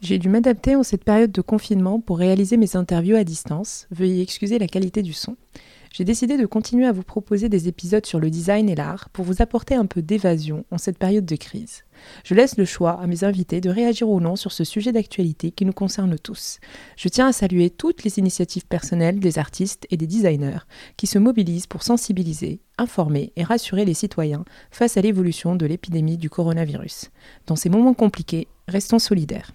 J'ai dû m'adapter en cette période de confinement pour réaliser mes interviews à distance. Veuillez excuser la qualité du son. J'ai décidé de continuer à vous proposer des épisodes sur le design et l'art pour vous apporter un peu d'évasion en cette période de crise. Je laisse le choix à mes invités de réagir ou non sur ce sujet d'actualité qui nous concerne tous. Je tiens à saluer toutes les initiatives personnelles des artistes et des designers qui se mobilisent pour sensibiliser, informer et rassurer les citoyens face à l'évolution de l'épidémie du coronavirus. Dans ces moments compliqués, restons solidaires.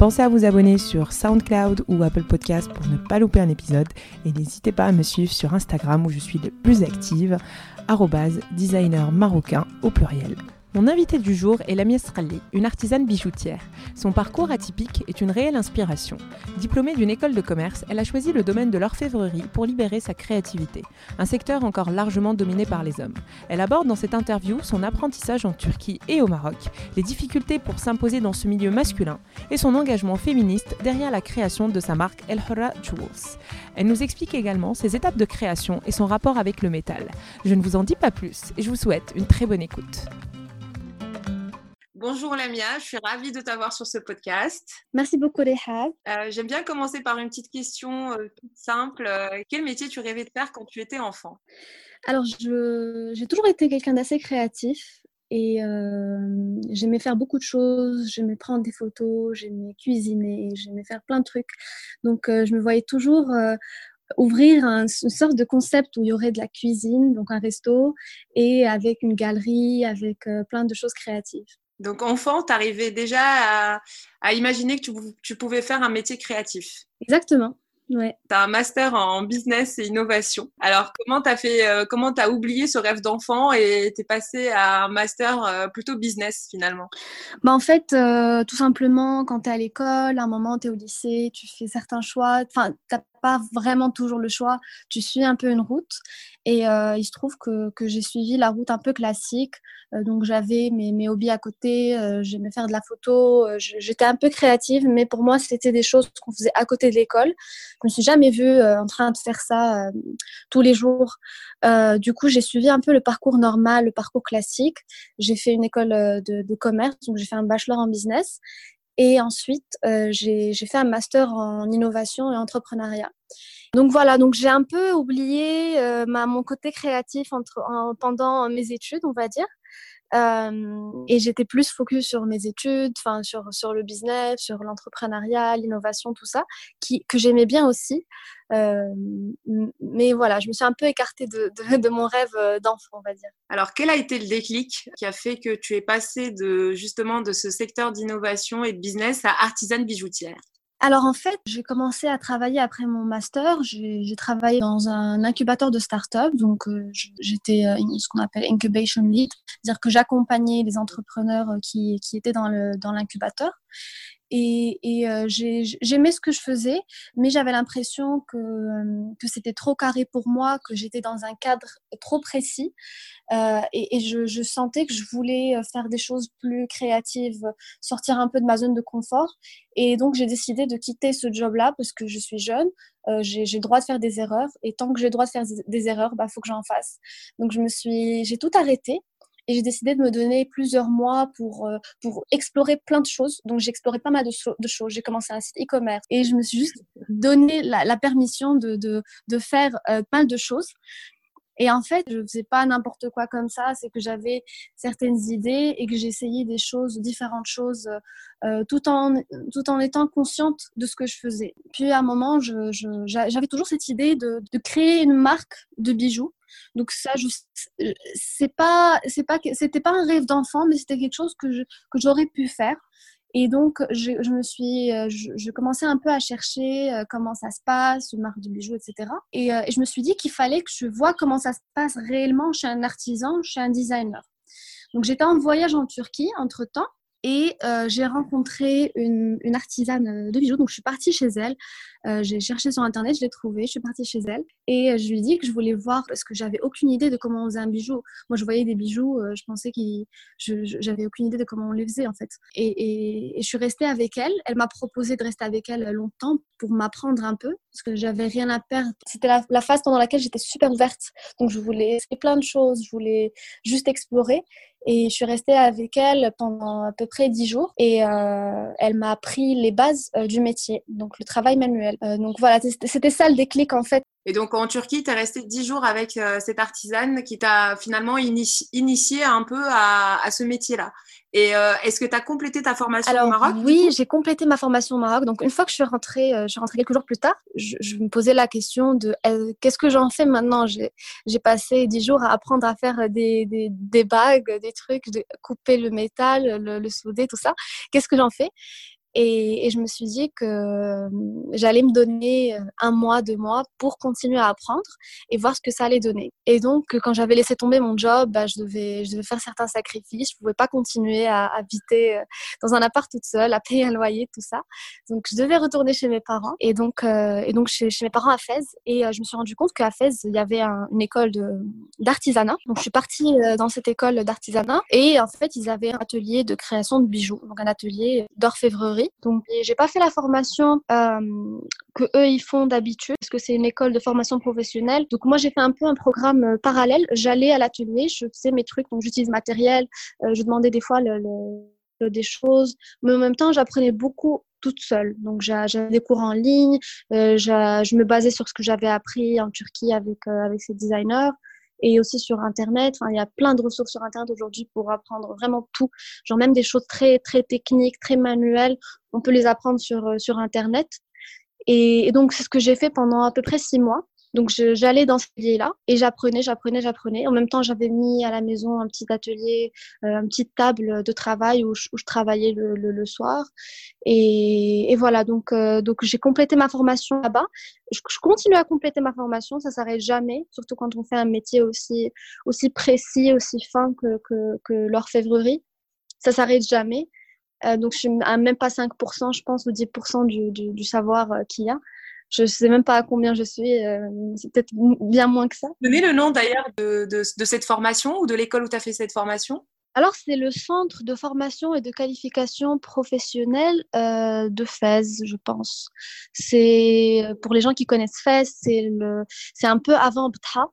Pensez à vous abonner sur SoundCloud ou Apple Podcast pour ne pas louper un épisode et n'hésitez pas à me suivre sur Instagram où je suis le plus active, designer marocain au pluriel. Mon invité du jour est Lamia Sralli, une artisane bijoutière. Son parcours atypique est une réelle inspiration. Diplômée d'une école de commerce, elle a choisi le domaine de l'orfèvrerie pour libérer sa créativité, un secteur encore largement dominé par les hommes. Elle aborde dans cette interview son apprentissage en Turquie et au Maroc, les difficultés pour s'imposer dans ce milieu masculin et son engagement féministe derrière la création de sa marque El Hora Jewels. Elle nous explique également ses étapes de création et son rapport avec le métal. Je ne vous en dis pas plus et je vous souhaite une très bonne écoute. Bonjour Lamia, je suis ravie de t'avoir sur ce podcast. Merci beaucoup Léha. Euh, J'aime bien commencer par une petite question euh, toute simple. Euh, quel métier tu rêvais de faire quand tu étais enfant? Alors, j'ai toujours été quelqu'un d'assez créatif et j'aimais faire beaucoup de choses. J'aimais prendre des photos, j'aimais cuisiner, j'aimais faire plein de trucs. Donc, je me voyais toujours ouvrir une sorte de concept où il y aurait de la cuisine, donc un resto, et avec une galerie, avec plein de choses créatives. Donc, enfant, tu arrivais déjà à, imaginer que tu, pouvais faire un métier créatif. Exactement. Ouais. Tu as un master en business et innovation. Alors, comment tu as fait, euh, comment tu as oublié ce rêve d'enfant et tu es passé à un master euh, plutôt business finalement? Bah, En fait, euh, tout simplement, quand tu es à l'école, à un moment, tu es au lycée, tu fais certains choix. Enfin, tu pas vraiment toujours le choix. Tu suis un peu une route. Et euh, il se trouve que, que j'ai suivi la route un peu classique. Euh, donc j'avais mes, mes, hobbies à côté, euh, j'aimais faire de la photo, j'étais un peu créative, mais pour moi c'était des choses qu'on faisait à côté de l'école. Je me suis jamais vue en train de faire ça tous les jours. du coup j'ai suivi un peu le parcours normal, le parcours classique. J'ai fait une école de commerce, donc j'ai fait un bachelor en business. Et ensuite, euh, j'ai fait un master en innovation et entrepreneuriat. Donc voilà, donc j'ai un peu oublié euh, mon côté créatif entre, pendant mes études, on va dire. Et j'étais plus focus sur mes études, enfin sur, sur le business, sur l'entrepreneuriat, l'innovation, tout ça, qui, que j'aimais bien aussi. Mais voilà, je me suis un peu écartée de, de, de mon rêve euh, d'enfant, on va dire. Alors, quel a été le déclic qui a fait que tu es passée de justement de ce secteur d'innovation et de business à artisane bijoutière? Alors en fait, j'ai commencé à travailler après mon master. J'ai travaillé dans un incubateur de start-up, donc euh, j'étais euh, ce qu'on appelle incubation lead, c'est-à-dire que j'accompagnais les entrepreneurs euh, qui, qui étaient dans l'incubateur. Et, et euh, j'aimais ce que je faisais, mais j'avais l'impression que, euh, que c'était trop carré pour moi, que j'étais dans un cadre trop précis. Euh, et, et je, je, sentais que je voulais euh, faire des choses plus créatives, sortir un peu de ma zone de confort. Et donc, j'ai décidé de quitter ce job-là parce que je suis jeune, euh, j'ai le droit de faire des erreurs. Et tant que j'ai le droit de faire des erreurs, il bah, faut que j'en fasse. Donc, je me suis, j'ai tout arrêté et j'ai décidé de me donner plusieurs mois pour, euh, pour explorer plein de choses. Donc, j'ai exploré pas mal de, choses. J'ai commencé un site e-commerce et je me suis juste donné la, permission de faire euh, pas mal de choses. Et en fait, je faisais pas n'importe quoi comme ça, c'est que j'avais certaines idées et que j'essayais des choses, différentes choses, euh, tout, en, tout en étant consciente de ce que je faisais. Puis à un moment, j'avais toujours cette idée de, créer une marque de bijoux donc ça, c'est pas, c'est pas, c'était pas un rêve d'enfant, mais c'était quelque chose que que j'aurais pu faire. Et donc, je, je me suis, euh, je, je, commençais un peu à chercher euh, comment ça se passe, une marque de bijoux, etc. Et, euh, et je me suis dit qu'il fallait que je vois comment ça se passe réellement chez un artisan, chez un designer. Donc, j'étais en voyage en Turquie entre-temps. Et euh, j'ai rencontré une, une, artisane de bijoux. Donc, je suis partie chez elle. Euh, j'ai cherché sur Internet, je l'ai trouvée. Je suis partie chez elle. Et je lui ai dit que je voulais voir parce que j'avais aucune idée de comment on faisait un bijou. Moi, je voyais des bijoux. je pensais que j'avais aucune idée de comment on les faisait, en fait. Et, et, je suis restée avec elle. Elle m'a proposé de rester avec elle longtemps pour m'apprendre un peu parce que j'avais rien à perdre. C'était la, la, phase pendant laquelle j'étais super ouverte. Donc, je voulais essayer plein de choses. Je voulais juste explorer. Et je suis restée avec elle pendant à peu près dix jours et euh, elle m'a appris les bases euh, du métier, donc le travail manuel. Euh, donc voilà, c'était ça le déclic en fait. Et donc en Turquie, tu es restée dix jours avec cette artisane qui t'a finalement initié un peu à, à ce métier-là. Et euh, est-ce que tu as complété ta formation au Maroc Oui, j'ai complété ma formation au Maroc. Donc, une fois que je suis rentrée, euh, je suis rentrée quelques jours plus tard, je, me posais la question de euh, qu'est-ce que j'en fais maintenant? J'ai passé dix jours à apprendre à faire des, des, des bagues, des trucs, de couper le métal, le, le souder, tout ça. Qu'est-ce que j'en fais? Et, je me suis dit que euh, j'allais me donner euh, un mois, deux mois pour continuer à apprendre et voir ce que ça allait donner. Et donc, quand j'avais laissé tomber mon job, bah, je, devais, faire certains sacrifices. Je pouvais pas continuer à habiter euh, dans un appart toute seule, à payer un loyer, tout ça. Donc, je devais retourner chez mes parents et donc, euh, et chez, mes parents à Fès. Et je me suis rendu compte qu'à Fès, il y avait un, une école d'artisanat. Donc, je suis partie dans cette école d'artisanat et en fait, ils avaient un atelier de création de bijoux, donc un atelier d'orfèvrerie donc, j'ai pas fait la formation euh, que eux ils font d'habitude, parce que c'est une école de formation professionnelle. Donc, moi, j'ai fait un peu un programme euh, parallèle. J'allais à l'atelier, je faisais mes trucs, donc j'utilise matériel, euh, je demandais des fois le, des choses, mais en même temps, j'apprenais beaucoup toute seule. Donc, j'avais des cours en ligne, je me basais sur ce que j'avais appris en Turquie avec, avec ces designers et aussi sur Internet. Enfin, il y a plein de ressources sur Internet aujourd'hui pour apprendre vraiment tout. Genre même des choses très, très techniques, très manuelles, on peut les apprendre sur, euh, sur Internet. Et, et donc, c'est ce que j'ai fait pendant à peu près six mois. Donc j'allais dans ce lieu-là et j'apprenais, j'apprenais, j'apprenais. En même temps, j'avais mis à la maison un petit atelier, euh, une petite table de travail où je, où je travaillais le, le, le, soir. Et, et voilà, donc, euh, donc j'ai complété ma formation là-bas. Je, je, continue à compléter ma formation, ça s'arrête jamais, surtout quand on fait un métier aussi, aussi précis, aussi fin que, que, que l'orfèvrerie. Ça s'arrête jamais. Euh, donc je suis à même pas 5%, je pense, ou 10% du, du, du savoir euh, qu'il y a. Je ne sais même pas à combien je suis, euh, c'est peut-être bien moins que ça. Donnez le nom d'ailleurs de, de, de, cette formation ou de l'école où tu as fait cette formation alors, c'est le centre de formation et de qualification professionnelle euh, de Fès, je pense. C'est pour les gens qui connaissent Fès, c'est un peu avant Btha.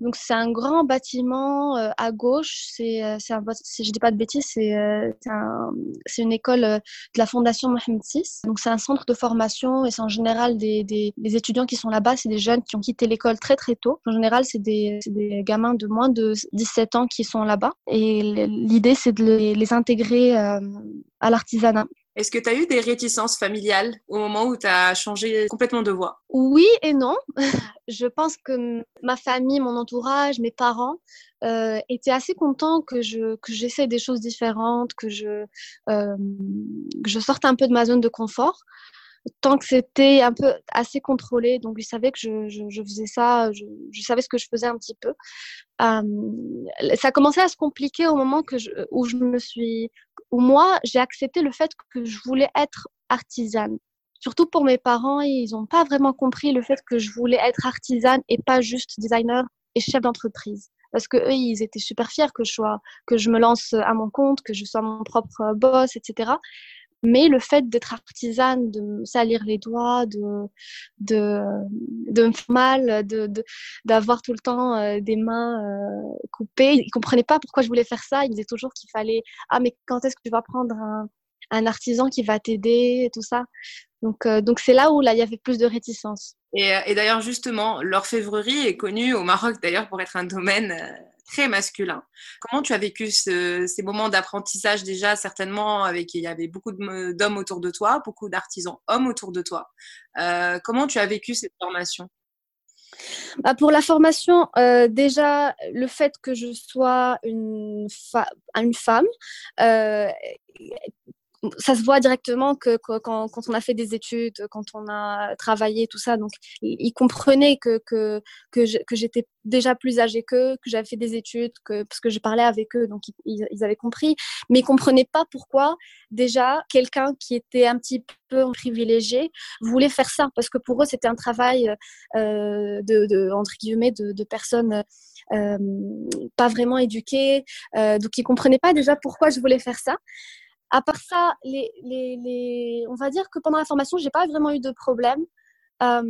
Donc c'est un grand bâtiment euh, à gauche. C'est, euh, un, si je dis pas de bêtises, c'est, euh, un, une école de la Fondation Mohamed VI. Donc c'est un centre de formation et c'est en général des, étudiants qui sont là-bas. C'est des jeunes qui ont quitté l'école très très tôt. En général, c'est des, gamins de moins de 17 ans qui sont là-bas. Et l'idée, c'est de les, les intégrer à l'artisanat. Est-ce que tu as eu des réticences familiales au moment où tu as changé complètement de voie Oui et non. je pense que ma famille, mon entourage, mes parents euh, étaient assez contents que je que j'essaie des choses différentes, que je euh, que je sorte un peu de ma zone de confort tant que c'était un peu assez contrôlé. Donc, ils savaient que je, je, faisais ça, je, savais ce que je faisais un petit peu. Euh, ça a commencé à se compliquer au moment que où je me suis, où moi, j'ai accepté le fait que je voulais être artisane. Surtout pour mes parents, ils n'ont pas vraiment compris le fait que je voulais être artisane et pas juste designer et chef d'entreprise parce que eux ils étaient super fiers que je sois que je me lance à mon compte que je sois mon propre boss etc mais le fait d'être artisane, de salir les doigts, de, de, de me faire mal, de, d'avoir tout le temps euh, des mains euh, coupées, ils comprenaient pas pourquoi je voulais faire ça. Ils disaient toujours qu'il fallait, ah, mais quand est-ce que tu vas prendre un, un artisan qui va t'aider? tout ça. Donc, euh, donc c'est là où là, il y avait plus de réticence. Et, et d'ailleurs, justement, l'orfèvrerie est connue au Maroc d'ailleurs pour être un domaine très masculin. Comment tu as vécu ce, ces moments d'apprentissage déjà certainement avec il y avait beaucoup d'hommes autour de toi, beaucoup d'artisans hommes autour de toi. Euh, comment tu as vécu cette formation? Bah pour la formation, euh, déjà, le fait que je sois une, femme, euh, ça se voit directement que, quand, on a fait des études, quand on a travaillé, tout ça. Donc, ils comprenaient que, que, que j'étais déjà plus âgée qu'eux, que j'avais fait des études, que, parce que je parlais avec eux, donc ils, ils avaient compris. Mais ils comprenaient pas pourquoi, déjà, quelqu'un qui était un petit peu privilégié voulait faire ça. Parce que pour eux, c'était un travail, euh, de, de, entre guillemets, de, de personnes euh, pas vraiment éduquées. Euh, donc, ils comprenaient pas déjà pourquoi je voulais faire ça. À part ça, on va dire que pendant la formation, j'ai pas vraiment eu de problème. Euh,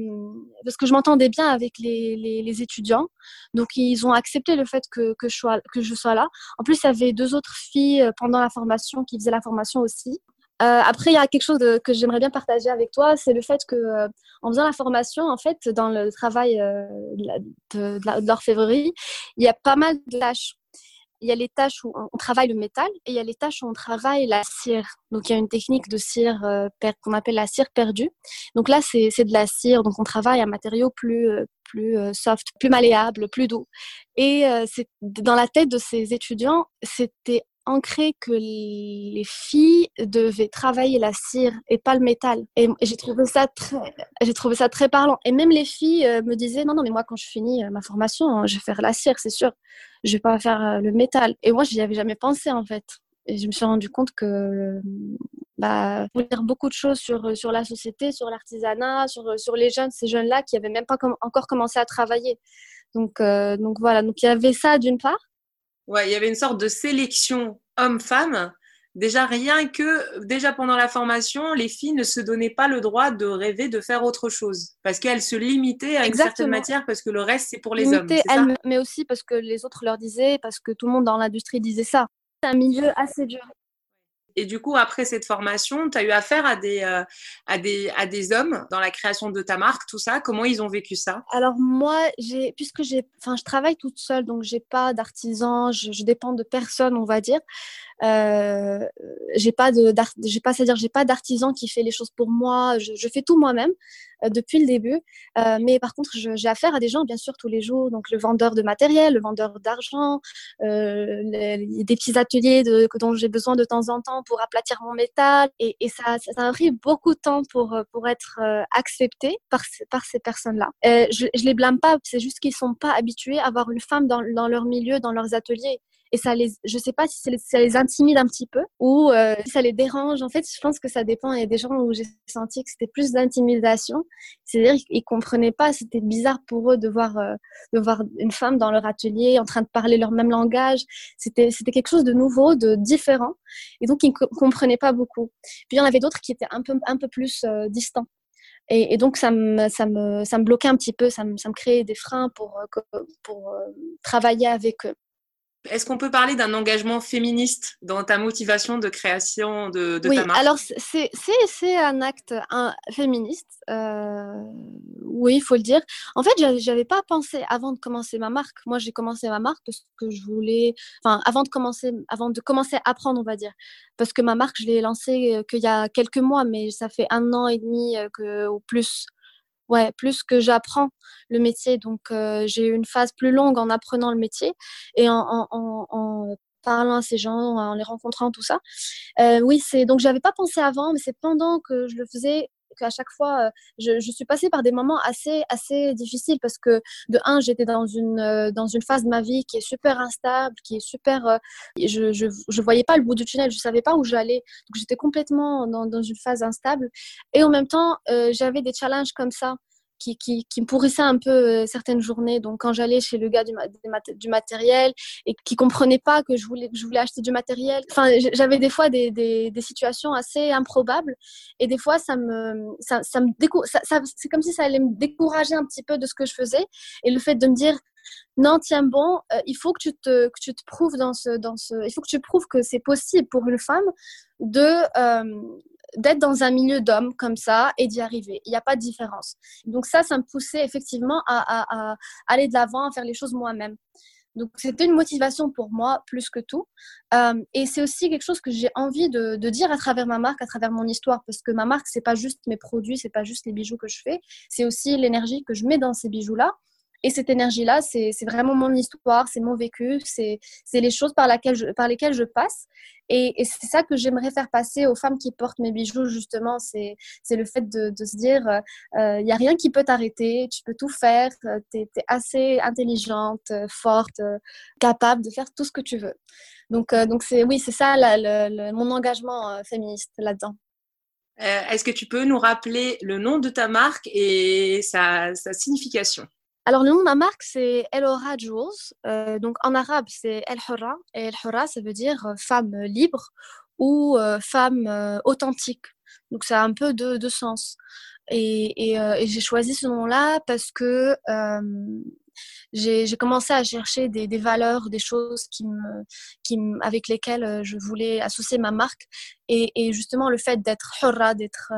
parce que je m'entendais bien avec les, étudiants. Donc, ils ont accepté le fait que, je sois, là. En plus, il y avait deux autres filles euh, pendant la formation qui faisaient la formation aussi. Euh, après, il y a quelque chose que j'aimerais bien partager avec toi, c'est le fait que, en faisant la formation, en fait, dans le travail de, de l'orfèvrerie, il y a pas mal de tâches il y a les tâches où on travaille le métal et il y a les tâches où on travaille la cire. Donc il y a une technique de cire euh, qu'on appelle la cire perdue. Donc là c'est de la cire, donc on travaille un matériau plus euh, plus euh, soft, plus malléable, plus doux. Et dans la tête de ces étudiants, c'était ancré que les filles devaient travailler la cire et pas le métal. Et j'ai trouvé ça très, j'ai trouvé ça très parlant. Et même les filles euh, me disaient non non mais moi quand je finis euh, ma formation, hein, je vais faire la cire, c'est sûr. Je vais pas faire euh, le métal. Et moi j'y avais jamais pensé en fait. Et je me suis rendu compte que bah, pour dire beaucoup de choses sur, sur la société, sur l'artisanat, sur, sur les jeunes, ces jeunes-là qui n'avaient même pas encore commencé à travailler. Donc, donc voilà, donc il y avait ça d'une part. Ouais, il y avait une sorte de sélection homme-femme. Déjà, rien que, déjà pendant la formation, les filles ne se donnaient pas le droit de rêver de faire autre chose. Parce qu'elles se limitaient à une certaine matière, parce que le reste, c'est pour les hommes. Elles, mais aussi parce que les autres leur disaient, parce que tout le monde dans l'industrie disait ça. C'est un milieu assez dur. Et du coup, après cette formation, tu as eu affaire à des, euh, à, des, à des hommes dans la création de ta marque, tout ça. Comment ils ont vécu ça? Alors moi, puisque j'ai, je travaille toute seule, donc j'ai pas d'artisan, je, je, dépends de personne, on va dire. Euh, j'ai pas de, j'ai pas, c'est-à-dire j'ai pas d'artisan qui fait les choses pour moi. Je, je fais tout moi-même euh, depuis le début. Euh, mais par contre, j'ai affaire à des gens, bien sûr, tous les jours. Donc le vendeur de matériel, le vendeur d'argent, euh, des petits ateliers de, dont j'ai besoin de temps en temps pour aplatir mon métal. Et, et ça, ça, a pris beaucoup de temps pour pour être euh, accepté par par ces personnes-là. je, je les blâme pas. C'est juste qu'ils sont pas habitués à avoir une femme dans, dans leur milieu, dans leurs ateliers et ça les, je sais pas si ça les intimide un petit peu ou euh, ça les dérange. En fait, je pense que ça dépend. Il y a des gens où j'ai senti que c'était plus d'intimidation, c'est-à-dire qu'ils comprenaient pas, c'était bizarre pour eux de voir euh, de voir une femme dans leur atelier en train de parler leur même langage. C'était c'était quelque chose de nouveau, de différent, et donc ils comprenaient pas beaucoup. Puis il y en avait d'autres qui étaient un peu un peu plus euh, distants. Et, et, donc, ça me, ça, me, ça me bloquait un petit peu, ça me, ça me créait des freins pour, pour travailler avec eux. Est-ce qu'on peut parler d'un engagement féministe dans ta motivation de création de, de oui, ta marque? alors c'est un acte un, féministe, euh, oui, il faut le dire. En fait, j'avais pas pensé avant de commencer ma marque. Moi, j'ai commencé ma marque parce que je voulais, enfin, avant de commencer, avant de commencer à apprendre, on va dire, parce que ma marque, je l'ai lancée euh, qu'il y a quelques mois, mais ça fait un an et demi euh, que, ou plus ouais, plus que j'apprends le métier. Donc, euh, j'ai eu une phase plus longue en apprenant le métier et en, parlant à ces gens, en les rencontrant, tout ça. Euh, oui, c'est donc j'avais pas pensé avant, mais c'est pendant que je le faisais qu'à chaque fois, euh, je, suis passée par des moments assez, assez difficiles parce que de un, j'étais dans une, euh, dans une phase de ma vie qui est super instable, qui est super, euh, je, je, je voyais pas le bout du tunnel, je savais pas où j'allais, donc j'étais complètement dans, dans une phase instable. Et en même temps, j'avais des challenges comme ça qui, me pourrissait un peu euh, certaines journées. Donc, quand j'allais chez le gars du, matériel et qui comprenait pas que je voulais, que je voulais acheter du matériel, enfin, j'avais des fois des, des, situations assez improbables et des fois, ça me, ça, ça me ça, c'est comme si ça allait me décourager un petit peu de ce que je faisais. Et le fait de me dire, non, tiens bon, euh, il faut que tu te, que tu te prouves dans ce, dans ce, il faut que tu prouves que c'est possible pour une femme de, euh, d'être dans un milieu d'hommes comme ça et d'y arriver. Il n'y a pas de différence. Donc ça, ça me poussait effectivement à, aller de l'avant, à faire les choses moi-même. Donc c'était une motivation pour moi plus que tout. Euh, et c'est aussi quelque chose que j'ai envie de, dire à travers ma marque, à travers mon histoire, parce que ma marque c'est pas juste mes produits, c'est pas juste les bijoux que je fais, c'est aussi l'énergie que je mets dans ces bijoux là Et cette énergie-là, c'est vraiment mon histoire, c'est mon vécu, c'est les choses par, lesquelles je passe. Et, c'est ça que j'aimerais faire passer aux femmes qui portent mes bijoux, justement. C'est le fait de, se dire, il euh, n'y a rien qui peut t'arrêter, tu peux tout faire, tu es, assez intelligente, forte, capable de faire tout ce que tu veux. Donc, oui, c'est ça mon engagement féministe là-dedans. Est-ce que tu peux nous rappeler le nom de ta marque et sa signification? Alors, le nom de ma marque, c'est El Ora Jewels. Euh, donc, en arabe, c'est El Hora. Et El Hora, ça veut dire euh, femme libre ou euh, femme authentique. Donc, ça a un peu de, sens. Et, j'ai choisi ce nom-là parce que j'ai commencé à chercher des, valeurs, des choses qui me, qui avec lesquelles je voulais associer ma marque. Et, justement, le fait d'être hora, d'être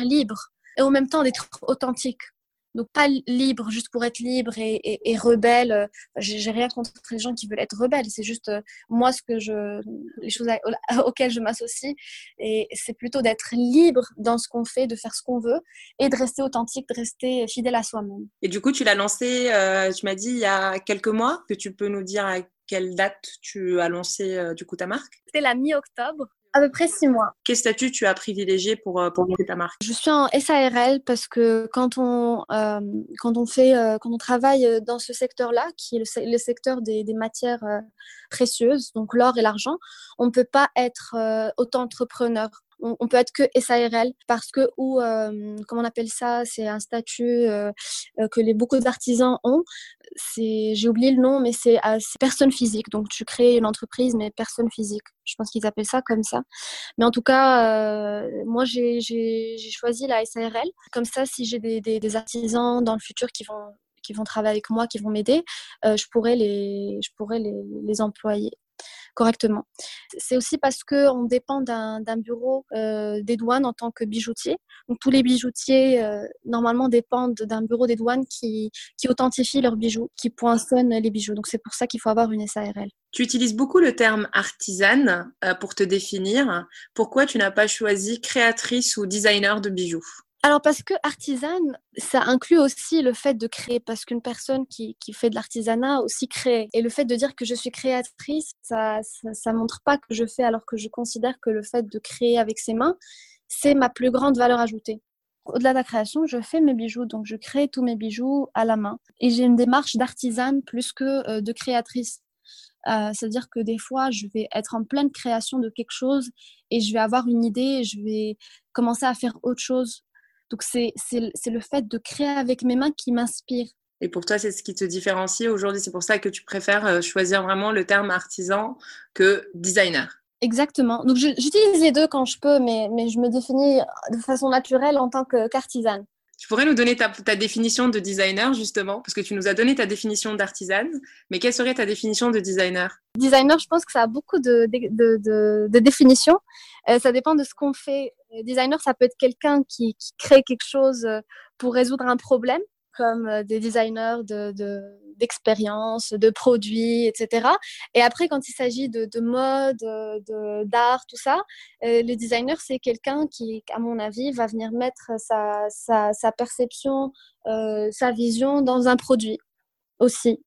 libre, et en même temps d'être authentique. Donc pas libre juste pour être libre et, et, rebelle. J'ai rien contre les gens qui veulent être rebelles. C'est juste euh, moi ce que je, les choses auxquelles je m'associe. Et c'est plutôt d'être libre dans ce qu'on fait, de faire ce qu'on veut et de rester authentique, de rester fidèle à soi-même. Et du coup, tu l'as lancé, euh, tu m'as dit il y a quelques mois. Que tu peux nous dire à quelle date tu as lancé euh, du coup ta marque? C'était la mi-octobre. À peu près six mois. Quel statut tu as privilégié pour, euh, pour monter ta marque? Je suis en SARL parce que quand on, euh, quand on, fait, euh, quand on travaille dans ce secteur-là, qui est le, le, des, des matières précieuses, donc l'or et l'argent, on ne peut pas être auto-entrepreneur on, peut être que SARL parce que ou euh, comment on appelle ça c'est un statut euh, euh, que les beaucoup d'artisans ont. C'est j'ai oublié le nom mais c'est personne physique. Donc tu crées une entreprise mais personne physique. Je pense qu'ils appellent ça comme ça. Mais en tout cas moi j'ai choisi la SARL comme ça si j'ai des, des, artisans dans le futur qui vont qui vont travailler avec moi, qui vont m'aider, je pourrais les, je pourrais les, les employer correctement. C'est aussi parce qu'on dépend d'un bureau euh, des douanes en tant que bijoutier. Donc tous les bijoutiers euh, normalement dépendent d'un bureau des douanes qui, authentifie leurs bijoux, qui poinçonne les bijoux. Donc c'est pour ça qu'il faut avoir une SARL. Tu utilises beaucoup le terme artisane euh, pour te définir. Pourquoi tu n'as pas choisi créatrice ou designer de bijoux? Alors parce que artisane, ça inclut aussi le fait de créer, parce qu'une personne qui, qui, fait de l'artisanat aussi crée. Et le fait de dire que je suis créatrice, ça, ça, montre pas que je fais, alors que je considère que le fait de créer avec ses mains, c'est ma plus grande valeur ajoutée. Au-delà de la création, je fais mes bijoux, donc je crée tous mes bijoux à la main. Et j'ai une démarche d'artisane plus que euh, de créatrice. Euh, C'est-à-dire que des fois, je vais être en pleine création de quelque chose et je vais avoir une idée et je vais commencer à faire autre chose donc, c'est le fait de créer avec mes mains qui m'inspire. Et pour toi, c'est ce qui te différencie aujourd'hui. C'est pour ça que tu préfères euh, choisir vraiment le terme artisan que designer. Exactement. Donc, j'utilise les deux quand je peux, mais, mais, je me définis de façon naturelle en tant qu'artisane. Tu pourrais nous donner ta, définition de designer, justement, parce que tu nous as donné ta définition d'artisane, mais quelle serait ta définition de designer? Designer, je pense que ça a beaucoup de, définitions. Euh, ça dépend de ce qu'on fait designer, ça peut être quelqu'un qui, crée quelque chose euh, pour résoudre un problème, comme euh, des designers de, d'expérience, de, produits, etc. Et après, quand il s'agit de, mode, de, d'art, tout ça, euh, le designer, c'est quelqu'un qui, à mon avis, va venir mettre sa, sa, perception, sa vision dans un produit aussi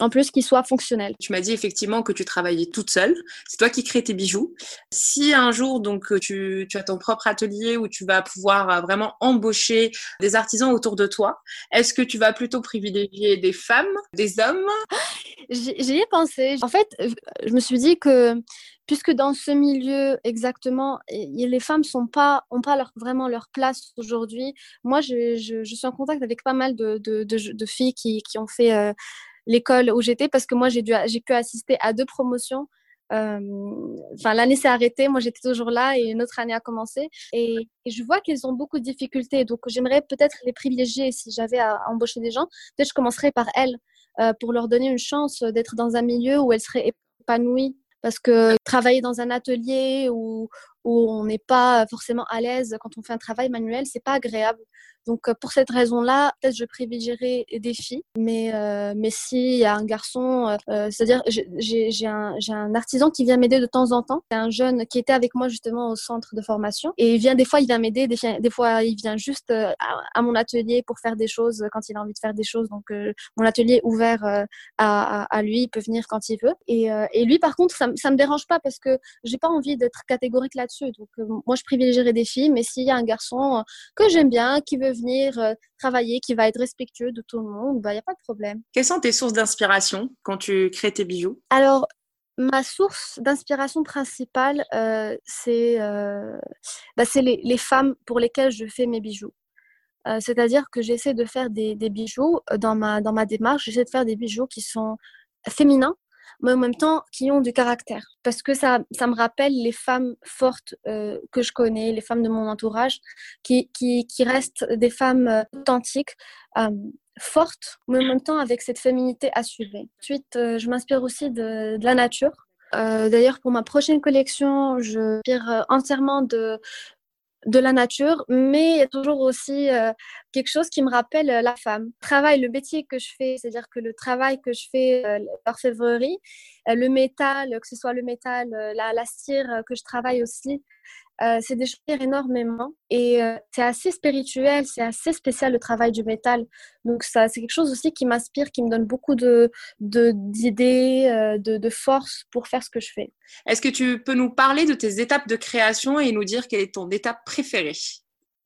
en plus qu'il soit fonctionnel. Tu m'as dit effectivement que tu travaillais toute seule. C'est toi qui crées tes bijoux. Si un jour donc tu, as ton propre atelier où tu vas pouvoir euh, vraiment embaucher des artisans autour de toi, est-ce que tu vas plutôt privilégier des femmes, des hommes? J'y ai pensé. En fait, je me suis dit que puisque dans ce milieu exactement, les femmes n'ont pas, ont pas vraiment leur place aujourd'hui. Moi, je, suis en contact avec pas mal de, filles qui, ont fait euh, l'école où j'étais parce que moi, j'ai, dû, j'ai pu assister à deux promotions. Euh, enfin, l'année s'est arrêtée, moi j'étais toujours là et une autre année a commencé. Et, je vois qu'elles ont beaucoup de difficultés. Donc, j'aimerais peut-être les privilégier si j'avais à, embaucher des gens. Peut-être je commencerais par elles euh, pour leur donner une chance d'être dans un milieu où elles seraient épanouies. Parce que travailler dans un atelier ou, où on n'est pas forcément à l'aise quand on fait un travail manuel, c'est pas agréable. Donc euh, pour cette raison-là, peut-être je privilégierais des filles. Mais, euh, mais s'il y a un garçon, euh, c'est-à-dire j'ai un, un artisan qui vient m'aider de temps en temps. C'est un jeune qui était avec moi justement au centre de formation. Et il vient des fois, il vient m'aider, des, fois il vient juste à, mon atelier pour faire des choses quand il a envie de faire des choses. Donc mon atelier est ouvert à, à, lui, il peut venir quand il veut. Et, et lui par contre, ça, ça me dérange pas parce que j'ai pas envie d'être catégorique là-dessus. Donc moi je privilégierais des filles, mais s'il y a un garçon que j'aime bien, qui veut venir euh, travailler, qui va être respectueux de tout le monde, il bah, n'y a pas de problème. Quelles sont tes sources d'inspiration quand tu crées tes bijoux? Alors, ma source d'inspiration principale, euh, c'est euh, bah, les, les, femmes pour lesquelles je fais mes bijoux. C'est-à-dire que j'essaie de faire des, des, bijoux dans ma, dans ma démarche, j'essaie de faire des bijoux qui sont féminins, mais en même temps qui ont du caractère. Parce que ça, ça me rappelle les femmes fortes euh, que je connais, les femmes de mon entourage, qui, qui, qui restent des femmes euh, authentiques, euh, fortes, mais en même temps avec cette féminité assurée. Ensuite, je m'inspire aussi de, de, la nature. D'ailleurs, pour ma prochaine collection, je m'inspire entièrement de, de la nature, mais il y a toujours aussi euh, quelque chose qui me rappelle euh, la femme. Travail, le métier que je fais, c'est-à-dire que le travail que je fais, euh, l'orfèvrerie, le métal, que ce soit le métal, la, la cire que je travaille aussi, euh, c'est des choses énormément et euh, c'est assez spirituel, c'est assez spécial le travail du métal. Donc ça, c'est quelque chose aussi qui m'inspire, qui me donne beaucoup de d'idées, euh, de, de, force pour faire ce que je fais. Est-ce que tu peux nous parler de tes étapes de création et nous dire quelle est ton étape préférée?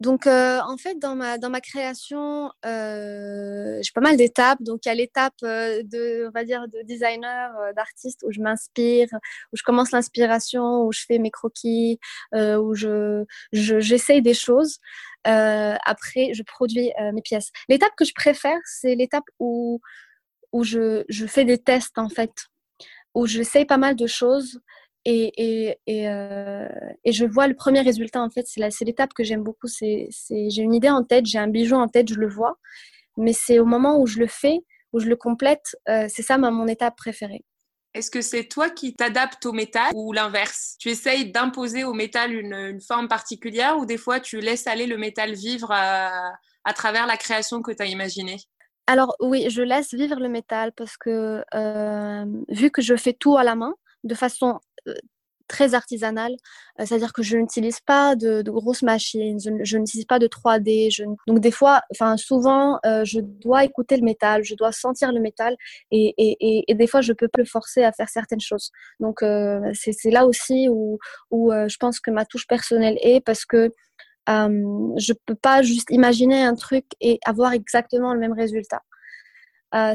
Donc, euh, en fait, dans ma, dans ma création, euh, j'ai pas mal d'étapes. Donc, il y a l'étape euh, de, on va dire, de designer, d'artiste, où je m'inspire, où je commence l'inspiration, où je fais mes croquis, où je, j'essaye des choses. après, je produis mes pièces. L'étape que je préfère, c'est l'étape où, où je, je fais des tests, en fait, où j'essaye pas mal de choses et, et, et, euh, et, je vois le premier résultat, en fait, c'est l'étape que j'aime beaucoup. C'est, j'ai une idée en tête, j'ai un bijou en tête, je le vois. Mais c'est au moment où je le fais, où je le complète, euh, c'est ça ma, mon étape préférée. Est-ce que c'est toi qui t'adaptes au métal ou l'inverse? Tu essayes d'imposer au métal une, une, forme particulière ou des fois tu laisses aller le métal vivre à, à travers la création que tu as imaginée? Alors oui, je laisse vivre le métal parce que euh, vu que je fais tout à la main, de façon très artisanale, c'est-à-dire que je n'utilise pas de, grosses machines, je, n'utilise pas de 3D. Donc des fois, enfin souvent, je dois écouter le métal, je dois sentir le métal et, et, et, des fois, je peux le forcer à faire certaines choses. Donc c'est là aussi où, où je pense que ma touche personnelle est parce que euh, je peux pas juste imaginer un truc et avoir exactement le même résultat.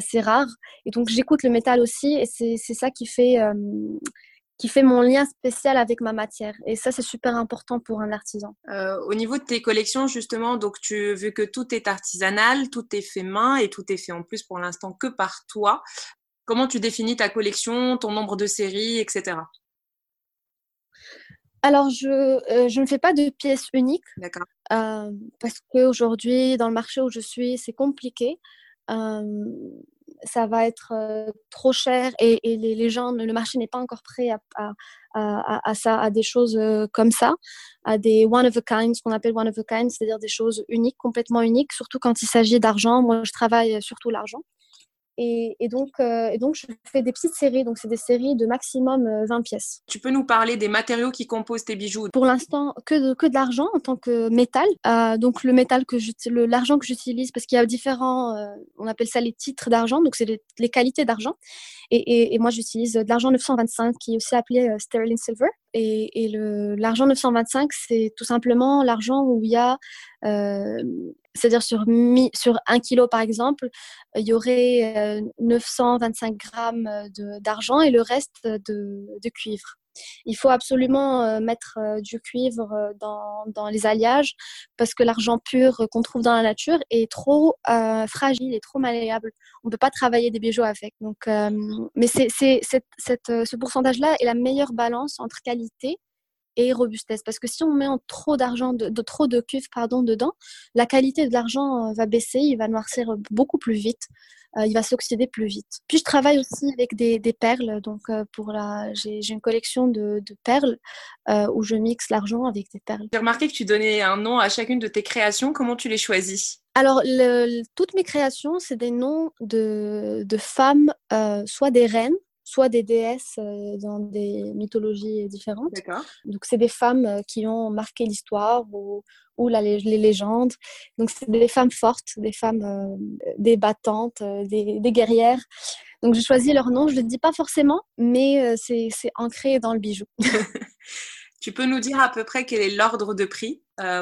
c'est rare. Et donc j'écoute le métal aussi et c'est ça qui fait qui fait mon lien spécial avec ma matière. Et ça, c'est super important pour un artisan. Euh, au niveau de tes collections, justement, donc tu vu que tout est artisanal, tout est fait main et tout est fait en plus pour l'instant que par toi. Comment tu définis ta collection, ton nombre de séries, etc. Alors, je, euh, je ne fais pas de pièces uniques. D'accord. Euh, parce qu'aujourd'hui, dans le marché où je suis, c'est compliqué. Euh, ça va être euh, trop cher et, les, gens, le marché n'est pas encore prêt à, à, ça, à des choses euh, comme ça, à des one of a kind, ce qu'on appelle one of a kind, c'est-à-dire des choses uniques, complètement uniques, surtout quand il s'agit d'argent. Moi, je travaille surtout l'argent. Et, donc, euh, et donc, je fais des petites séries. Donc, c'est des séries de maximum 20 euh, pièces. Tu peux nous parler des matériaux qui composent tes bijoux? Pour l'instant, que de, que de l'argent en tant que métal. Euh, donc, le métal que l'argent que j'utilise, parce qu'il y a différents, on appelle ça les titres d'argent. Donc, c'est les, les, qualités d'argent. Et, et, moi, j'utilise de l'argent 925 qui est aussi appelé sterling silver. Et, et l'argent 925, c'est tout simplement l'argent où il y a c'est-à-dire sur, sur un kilo par exemple, il y aurait 925 euh, grammes euh, d'argent et le reste de, de, cuivre. Il faut absolument euh, mettre du cuivre dans, dans les alliages parce que l'argent pur qu'on trouve dans la nature est trop fragile et trop malléable. On ne peut pas travailler des bijoux avec. Donc, mais c'est, ce pourcentage-là est la meilleure balance entre qualité et robustesse. Parce que si on met trop d'argent, de, trop de cuves pardon, dedans, la qualité de l'argent va baisser, il va noircir beaucoup plus vite. il va s'oxyder plus vite. Puis je travaille aussi avec des, perles. Donc pour la, j'ai, une collection de, perles où je mixe l'argent avec des perles. J'ai remarqué que tu donnais un nom à chacune de tes créations. Comment tu les choisis? Alors, toutes mes créations, c'est des noms de, de femmes, soit des reines, soit des déesses euh, dans des mythologies différentes. Donc, c'est des femmes euh, qui ont marqué l'histoire ou, ou la, les légendes. Donc, c'est des femmes fortes, des femmes euh, débattantes, des, des, guerrières. Donc, je choisis leur nom. Je ne le dis pas forcément, mais c'est ancré dans le bijou. tu peux nous dire à peu près quel est l'ordre de prix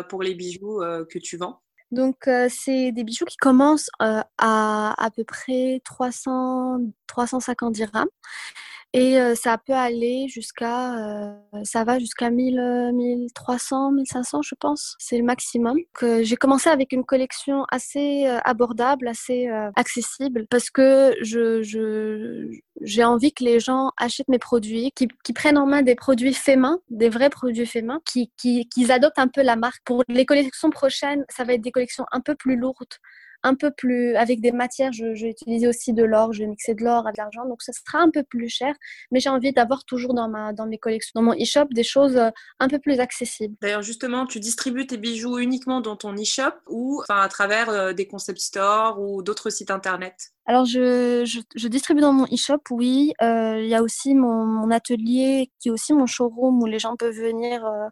pour les bijoux que tu vends? Donc, c'est des bijoux qui commencent à à peu près 300, 350 dirhams. Et ça peut aller jusqu'à, ça va jusqu'à 1000, 1300, 1500, je pense. C'est le maximum. Que j'ai commencé avec une collection assez abordable, assez accessible, parce que je, je, j'ai envie que les gens achètent mes produits, qui, qui, prennent en main des produits faits main, des vrais produits faits main, qui, qui, qu'ils adoptent un peu la marque. Pour les collections prochaines, ça va être des collections un peu plus lourdes, un peu plus avec des matières. Vais utiliser aussi de l'or, je vais mixer de l'or avec de l'argent, donc ça sera un peu plus cher. Mais j'ai envie d'avoir toujours dans ma dans mes collections, dans mon e-shop, des choses euh, un peu plus accessibles. D'ailleurs, justement, tu distribues tes bijoux uniquement dans ton e-shop ou enfin à travers euh, des concept stores ou d'autres sites internet? Alors, je, je, je, distribue dans mon e-shop, oui. Euh, il y a aussi mon, mon, atelier qui est aussi mon showroom où les gens peuvent venir euh,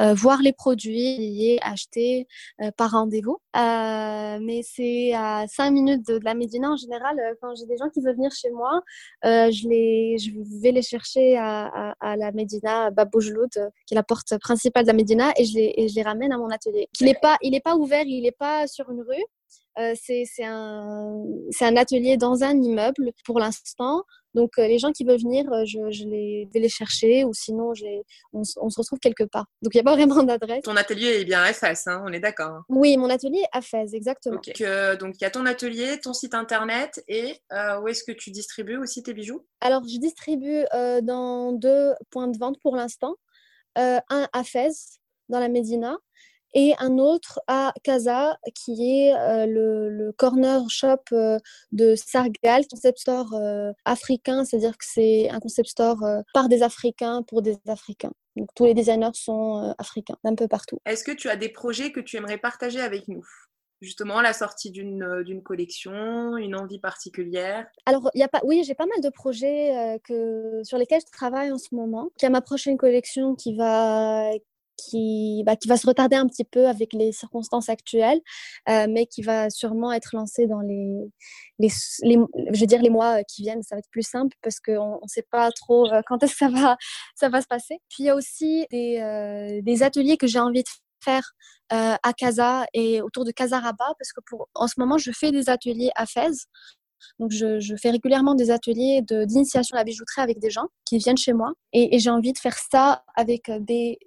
euh, voir les produits et acheter euh, par rendez-vous. Euh, mais c'est à 5 minutes de, la Médina en général. quand j'ai des gens qui veulent venir chez moi, je, vais les chercher à, à, la Médina, Baboujeloud, qui est la porte principale de la Médina, et je les, ramène à mon atelier. Il n'est pas, il pas ouvert, il n'est pas sur une rue. C'est un, atelier dans un immeuble pour l'instant. Donc, euh, les gens qui veulent venir, euh, je, je, les, vais les chercher ou sinon, on, on, se retrouve quelque part. Donc, il n'y a pas vraiment d'adresse. Ton atelier est bien à Fès, hein, on est d'accord hein. Oui, mon atelier est à Fès, exactement. donc, il y a ton atelier, ton site internet et où est-ce que tu distribues aussi tes bijoux? Alors, je distribue dans deux points de vente pour l'instant. un à Fès, dans la Médina, et un autre à Casa, qui est euh, le, corner shop euh, de Sargal, concept store euh, africain, c'est-à-dire que c'est un concept store par des Africains pour des Africains. Donc tous les designers sont africains, un peu partout. Est-ce que tu as des projets que tu aimerais partager avec nous? Justement la sortie d'une collection, une envie particulière? Alors, y a pas, oui, j'ai pas mal de projets que, sur lesquels je travaille en ce moment. Il y a ma prochaine collection qui va, qui, bah, qui va se retarder un petit peu avec les circonstances actuelles, euh, mais qui va sûrement être lancé dans les, je dire les mois qui viennent. Ça va être plus simple parce qu'on ne sait pas trop euh, quand est-ce que ça va, ça va se passer. Puis il y a aussi des, euh, ateliers que j'ai envie de faire à Casa et autour de Casaraba parce que pour, en ce moment, je fais des ateliers à Fès. Donc, je, fais régulièrement des ateliers d'initiation à la bijouterie avec des gens qui viennent chez moi. Et j'ai envie de faire ça avec des,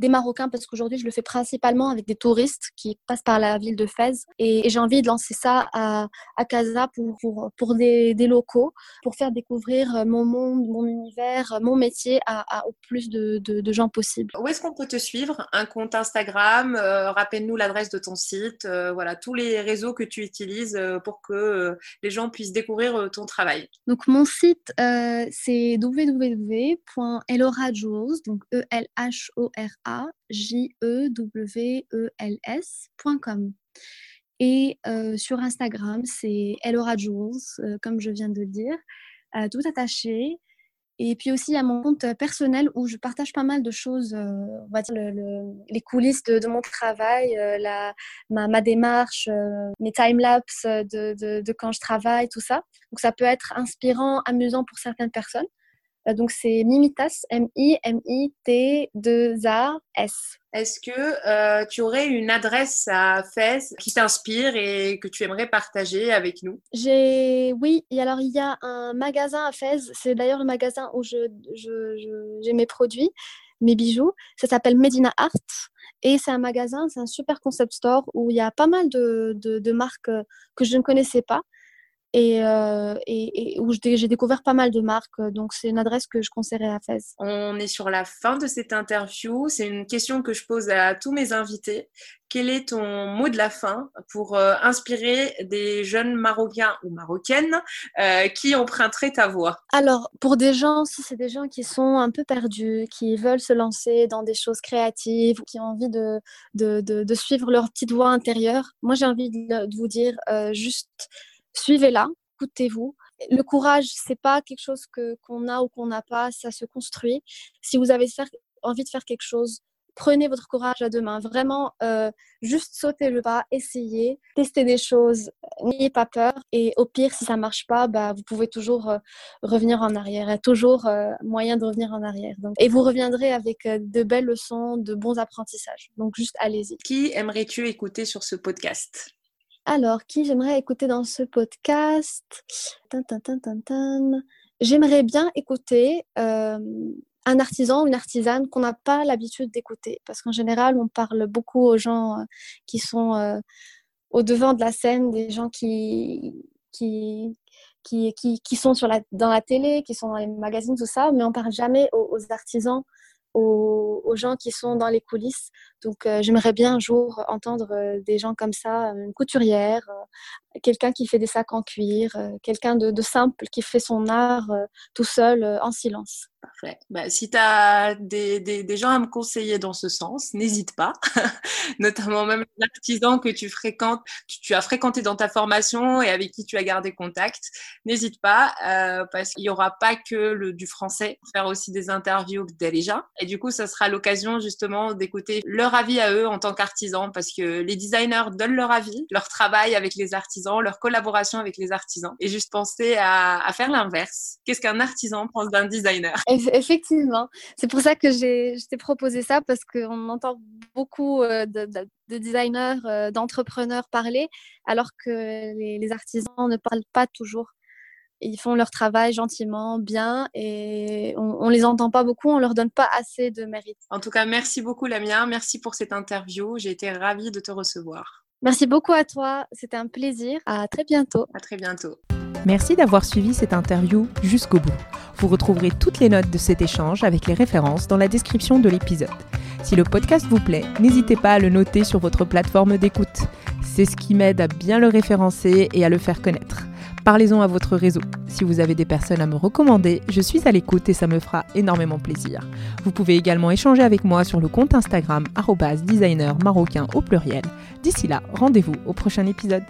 des Marocains parce qu'aujourd'hui je le fais principalement avec des touristes qui passent par la ville de Fès et, j'ai envie de lancer ça à, à Casa pour, pour, pour des, des, locaux pour faire découvrir mon monde, mon univers, mon métier à, au plus de, de, gens possible. Où est-ce qu'on peut te suivre? Un compte Instagram euh, Rappelle-nous l'adresse de ton site, euh, voilà tous les réseaux que tu utilises euh, pour que les gens puissent découvrir ton travail. Donc mon site c'est www.elorajewels donc E R a-J-E-W-E-L-S.com. Et euh, sur Instagram, c'est Elora Jewels, euh, comme je viens de le dire, euh, tout attaché. Et puis aussi, il y a mon compte personnel où je partage pas mal de choses, on va dire les coulisses de, mon travail, la, ma, ma, démarche, mes time-lapse de, de, quand je travaille, tout ça. Donc ça peut être inspirant, amusant pour certaines personnes. Euh, donc c'est Mimitas, M-I-M-I-T-2-A-S. Est-ce que euh, tu aurais une adresse à Fès qui t'inspire et que tu aimerais partager avec nous? J'ai, oui. Et alors il y a un magasin à Fès. C'est d'ailleurs le magasin où je, je, j'ai mes produits, mes bijoux. Ça s'appelle Medina Art. Et c'est un magasin, c'est un super concept store où il y a pas mal de, de, de marques que je ne connaissais pas. Et, euh, et, et où j'ai découvert pas mal de marques. Donc, c'est une adresse que je conseillerais à Fès. On est sur la fin de cette interview. C'est une question que je pose à tous mes invités. Quel est ton mot de la fin pour euh, inspirer des jeunes Marocains ou Marocaines euh, qui emprunteraient ta voix? Alors, pour des gens, si c'est des gens qui sont un peu perdus, qui veulent se lancer dans des choses créatives, qui ont envie de, de, de, suivre leur petite voix intérieure, moi j'ai envie de, vous dire euh, juste suivez-la, écoutez-vous. Le courage, c'est pas quelque chose que qu'on a ou qu'on n'a pas, ça se construit. Si vous avez envie de faire quelque chose, prenez votre courage à deux mains. Vraiment, euh, juste sautez le pas, essayez, testez des choses, n'ayez pas peur. Et au pire, si ça marche pas, bah, vous pouvez toujours euh, revenir en arrière. Il y a toujours euh, moyen de revenir en arrière. Donc, et vous reviendrez avec de belles leçons, de bons apprentissages. Donc, juste allez-y. Qui aimerais-tu écouter sur ce podcast? Alors, qui j'aimerais écouter dans ce podcast? J'aimerais bien écouter un artisan ou une artisane qu'on n'a pas l'habitude d'écouter. Parce qu'en général, on parle beaucoup aux gens euh, qui sont euh, au devant de la scène, des gens qui, sont sur la, dans la télé, qui sont dans les magazines, tout ça, mais on parle jamais aux, artisans, aux, gens qui sont dans les coulisses. Donc, euh, j'aimerais bien un jour entendre des gens comme ça, une couturière, quelqu'un qui fait des sacs en cuir, quelqu'un de, simple qui fait son art tout seul en silence. Parfait. Bah, si tu as des, gens à me conseiller dans ce sens, n'hésite pas. Notamment même l'artisan que tu fréquentes, tu, tu, as fréquenté dans ta formation et avec qui tu as gardé contact. N'hésite pas euh, parce qu'il n'y aura pas que le, du français, faire aussi des interviews déjà. Et du coup, ça sera l'occasion justement d'écouter leur avis à eux en tant qu'artisans parce que les designers donnent leur avis, leur travail avec les artisans, leur collaboration avec les artisans. Et juste penser à, faire l'inverse. Qu'est-ce qu'un artisan pense d'un designer? Effectivement. C'est pour ça que je t'ai proposé ça parce qu'on entend beaucoup euh, de, designers, euh, d'entrepreneurs parler, alors que les, artisans ne parlent pas toujours. Ils font leur travail gentiment, bien, et on, ne les entend pas beaucoup, on leur donne pas assez de mérite. En tout cas, merci beaucoup Lamia, merci pour cette interview. J'ai été ravie de te recevoir. Merci beaucoup à toi, c'était un plaisir. À très bientôt. À très bientôt. Merci d'avoir suivi cette interview jusqu'au bout. Vous retrouverez toutes les notes de cet échange avec les références dans la description de l'épisode. Si le podcast vous plaît, n'hésitez pas à le noter sur votre plateforme d'écoute. C'est ce qui m'aide à bien le référencer et à le faire connaître. Parlez-en à votre réseau. Si vous avez des personnes à me recommander, je suis à l'écoute et ça me fera énormément plaisir. Vous pouvez également échanger avec moi sur le compte Instagram designer marocain au pluriel. D'ici là, rendez-vous au prochain épisode.